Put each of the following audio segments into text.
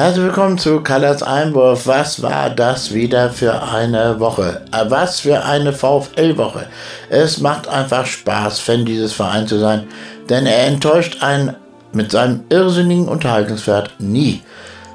Herzlich willkommen zu Kallas Einwurf. Was war das wieder für eine Woche? Äh, was für eine VfL-Woche. Es macht einfach Spaß, Fan dieses Vereins zu sein, denn er enttäuscht einen mit seinem irrsinnigen Unterhaltungswert nie.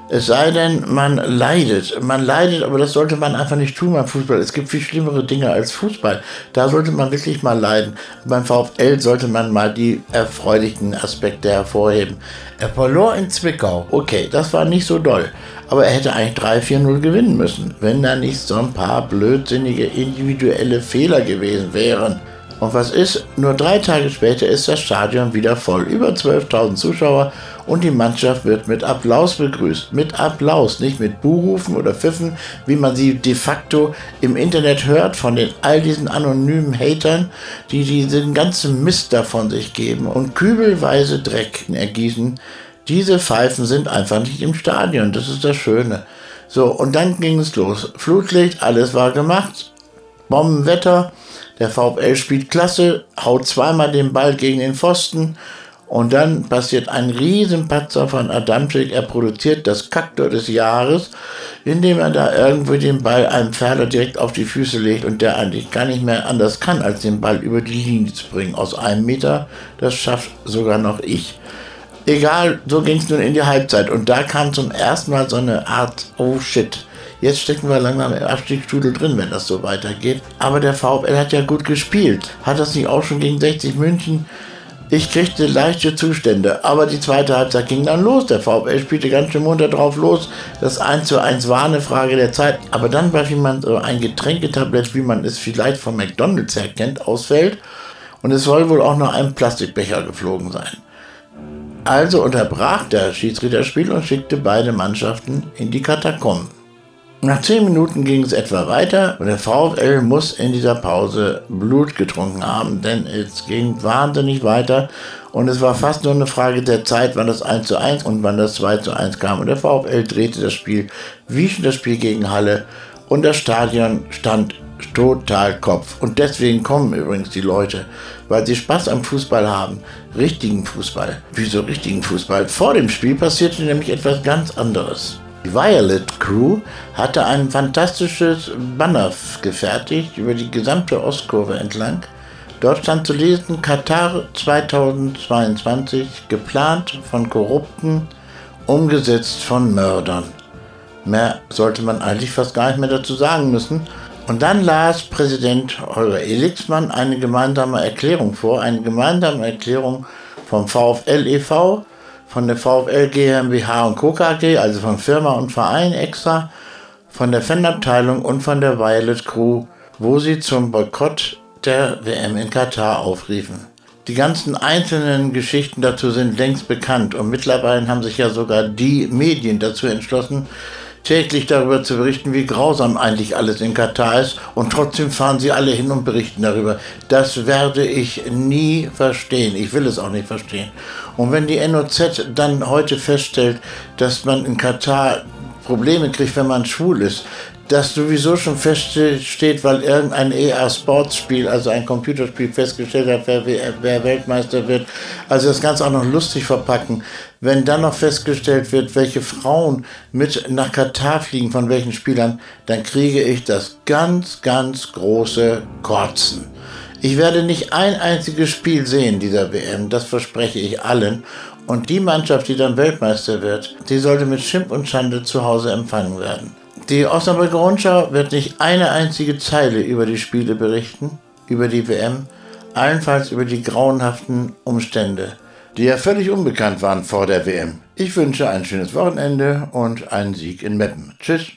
Es sei denn, man leidet. Man leidet, aber das sollte man einfach nicht tun beim Fußball. Es gibt viel schlimmere Dinge als Fußball. Da sollte man wirklich mal leiden. Beim VfL sollte man mal die erfreulichen Aspekte hervorheben. Er verlor in Zwickau. Okay, das war nicht so doll. Aber er hätte eigentlich 3-4-0 gewinnen müssen, wenn da nicht so ein paar blödsinnige individuelle Fehler gewesen wären. Und was ist? Nur drei Tage später ist das Stadion wieder voll. Über 12.000 Zuschauer und die Mannschaft wird mit Applaus begrüßt. Mit Applaus, nicht mit Buhrufen oder Pfiffen, wie man sie de facto im Internet hört von den all diesen anonymen Hatern, die diesen ganzen Mist davon sich geben und kübelweise Dreck ergießen. Diese Pfeifen sind einfach nicht im Stadion. Das ist das Schöne. So, und dann ging es los. Flutlicht, alles war gemacht. Bombenwetter. Der VfL spielt klasse, haut zweimal den Ball gegen den Pfosten und dann passiert ein Riesenpatzer von Adamczyk. Er produziert das Kaktor des Jahres, indem er da irgendwo den Ball einem Pferder direkt auf die Füße legt und der eigentlich gar nicht mehr anders kann, als den Ball über die Linie zu bringen. Aus einem Meter, das schafft sogar noch ich. Egal, so ging es nun in die Halbzeit. Und da kam zum ersten Mal so eine Art, oh shit, Jetzt stecken wir langsam im Abstiegsstudel drin, wenn das so weitergeht. Aber der VfL hat ja gut gespielt. Hat das nicht auch schon gegen 60 München? Ich kriegte leichte Zustände, aber die zweite Halbzeit ging dann los. Der VfL spielte ganz schön munter drauf los. Das 1 zu 1 war eine Frage der Zeit. Aber dann war jemand so ein Getränketablett, wie man es vielleicht von McDonalds her kennt, ausfällt. Und es soll wohl auch noch ein Plastikbecher geflogen sein. Also unterbrach der Schiedsrichter Spiel und schickte beide Mannschaften in die Katakomben. Nach zehn Minuten ging es etwa weiter und der VfL muss in dieser Pause Blut getrunken haben, denn es ging wahnsinnig weiter und es war fast nur eine Frage der Zeit, wann das 1 zu 1 und wann das 2 zu 1 kam. Und der VfL drehte das Spiel wie schon das Spiel gegen Halle und das Stadion stand total Kopf. Und deswegen kommen übrigens die Leute, weil sie Spaß am Fußball haben. Richtigen Fußball. Wieso richtigen Fußball? Vor dem Spiel passierte nämlich etwas ganz anderes. Die Violet Crew hatte ein fantastisches Banner gefertigt über die gesamte Ostkurve entlang. Dort stand zu lesen Katar 2022 geplant von Korrupten, umgesetzt von Mördern. Mehr sollte man eigentlich fast gar nicht mehr dazu sagen müssen. Und dann las Präsident Holger Elixmann eine gemeinsame Erklärung vor, eine gemeinsame Erklärung vom VfL e.V., von der VfL GmbH und Co. KG, also von Firma und Verein extra, von der Fanabteilung und von der Violet Crew, wo sie zum Boykott der WM in Katar aufriefen. Die ganzen einzelnen Geschichten dazu sind längst bekannt und mittlerweile haben sich ja sogar die Medien dazu entschlossen, täglich darüber zu berichten, wie grausam eigentlich alles in Katar ist. Und trotzdem fahren sie alle hin und berichten darüber. Das werde ich nie verstehen. Ich will es auch nicht verstehen. Und wenn die NOZ dann heute feststellt, dass man in Katar Probleme kriegt, wenn man schwul ist, das sowieso schon feststeht, weil irgendein EA-Sports-Spiel, also ein Computerspiel, festgestellt hat, wer, wer, Weltmeister wird. Also das Ganze auch noch lustig verpacken. Wenn dann noch festgestellt wird, welche Frauen mit nach Katar fliegen, von welchen Spielern, dann kriege ich das ganz, ganz große Kotzen. Ich werde nicht ein einziges Spiel sehen dieser WM, das verspreche ich allen. Und die Mannschaft, die dann Weltmeister wird, die sollte mit Schimpf und Schande zu Hause empfangen werden. Die Osnabrücker Rundschau wird nicht eine einzige Zeile über die Spiele berichten, über die WM, allenfalls über die grauenhaften Umstände, die ja völlig unbekannt waren vor der WM. Ich wünsche ein schönes Wochenende und einen Sieg in Meppen. Tschüss.